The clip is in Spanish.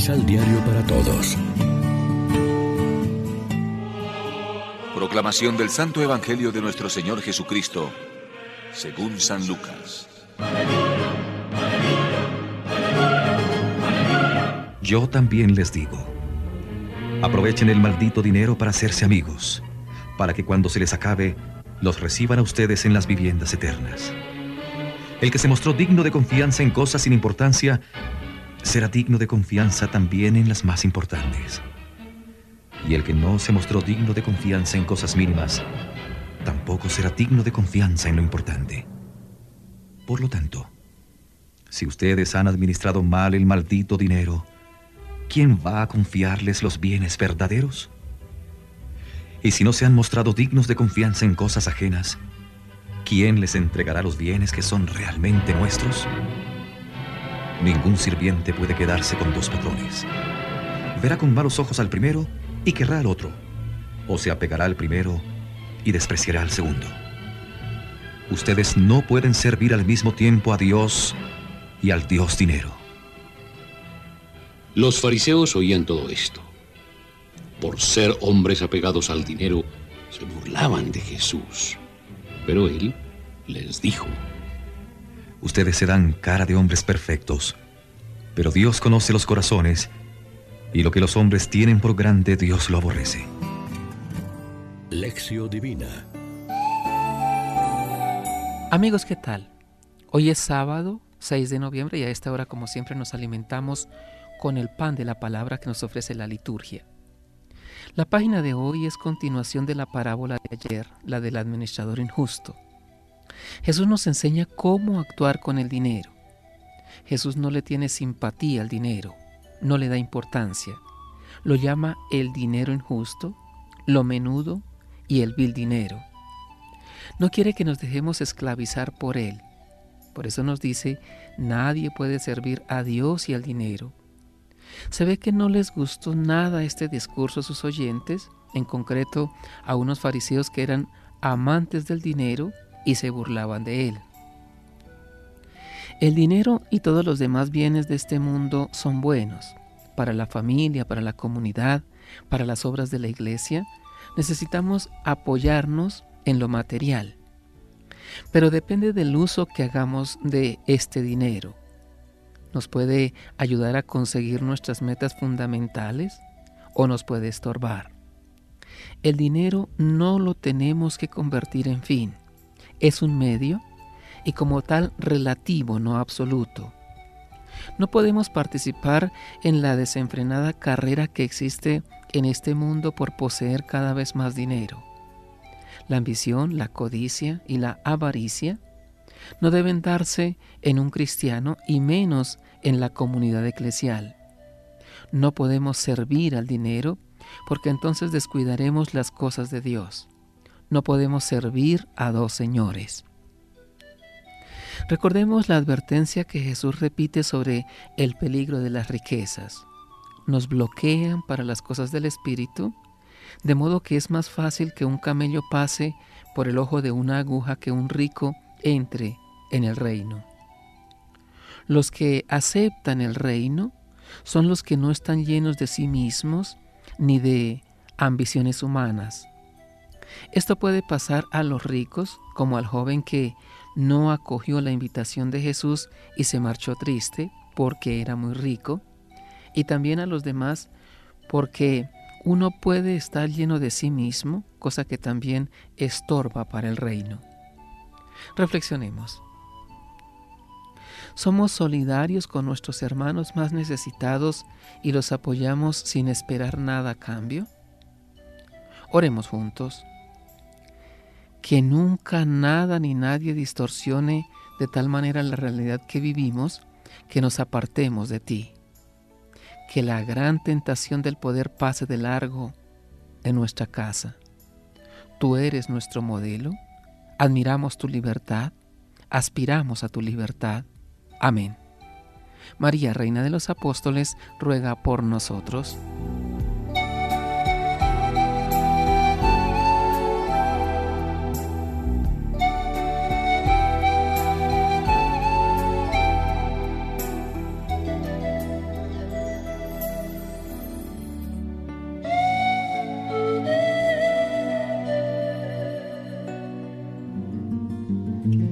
Misal Diario para Todos. Proclamación del Santo Evangelio de nuestro Señor Jesucristo, según San Lucas. Yo también les digo, aprovechen el maldito dinero para hacerse amigos, para que cuando se les acabe, los reciban a ustedes en las viviendas eternas. El que se mostró digno de confianza en cosas sin importancia, será digno de confianza también en las más importantes. Y el que no se mostró digno de confianza en cosas mínimas, tampoco será digno de confianza en lo importante. Por lo tanto, si ustedes han administrado mal el maldito dinero, ¿quién va a confiarles los bienes verdaderos? Y si no se han mostrado dignos de confianza en cosas ajenas, ¿quién les entregará los bienes que son realmente nuestros? Ningún sirviente puede quedarse con dos patrones. Verá con malos ojos al primero y querrá al otro, o se apegará al primero y despreciará al segundo. Ustedes no pueden servir al mismo tiempo a Dios y al Dios dinero. Los fariseos oían todo esto. Por ser hombres apegados al dinero, se burlaban de Jesús. Pero él les dijo, Ustedes se dan cara de hombres perfectos, pero Dios conoce los corazones y lo que los hombres tienen por grande Dios lo aborrece. Lección Divina Amigos, ¿qué tal? Hoy es sábado 6 de noviembre y a esta hora como siempre nos alimentamos con el pan de la palabra que nos ofrece la liturgia. La página de hoy es continuación de la parábola de ayer, la del administrador injusto. Jesús nos enseña cómo actuar con el dinero. Jesús no le tiene simpatía al dinero, no le da importancia. Lo llama el dinero injusto, lo menudo y el vil dinero. No quiere que nos dejemos esclavizar por él. Por eso nos dice, nadie puede servir a Dios y al dinero. Se ve que no les gustó nada este discurso a sus oyentes, en concreto a unos fariseos que eran amantes del dinero y se burlaban de él. El dinero y todos los demás bienes de este mundo son buenos para la familia, para la comunidad, para las obras de la iglesia. Necesitamos apoyarnos en lo material. Pero depende del uso que hagamos de este dinero. Nos puede ayudar a conseguir nuestras metas fundamentales o nos puede estorbar. El dinero no lo tenemos que convertir en fin es un medio y como tal relativo, no absoluto. No podemos participar en la desenfrenada carrera que existe en este mundo por poseer cada vez más dinero. La ambición, la codicia y la avaricia no deben darse en un cristiano y menos en la comunidad eclesial. No podemos servir al dinero porque entonces descuidaremos las cosas de Dios no podemos servir a dos señores. Recordemos la advertencia que Jesús repite sobre el peligro de las riquezas. Nos bloquean para las cosas del Espíritu, de modo que es más fácil que un camello pase por el ojo de una aguja que un rico entre en el reino. Los que aceptan el reino son los que no están llenos de sí mismos ni de ambiciones humanas, esto puede pasar a los ricos como al joven que no acogió la invitación de Jesús y se marchó triste porque era muy rico, y también a los demás porque uno puede estar lleno de sí mismo, cosa que también estorba para el reino. Reflexionemos. ¿Somos solidarios con nuestros hermanos más necesitados y los apoyamos sin esperar nada a cambio? Oremos juntos que nunca nada ni nadie distorsione de tal manera la realidad que vivimos que nos apartemos de ti. Que la gran tentación del poder pase de largo en nuestra casa. Tú eres nuestro modelo, admiramos tu libertad, aspiramos a tu libertad. Amén. María, Reina de los Apóstoles, ruega por nosotros.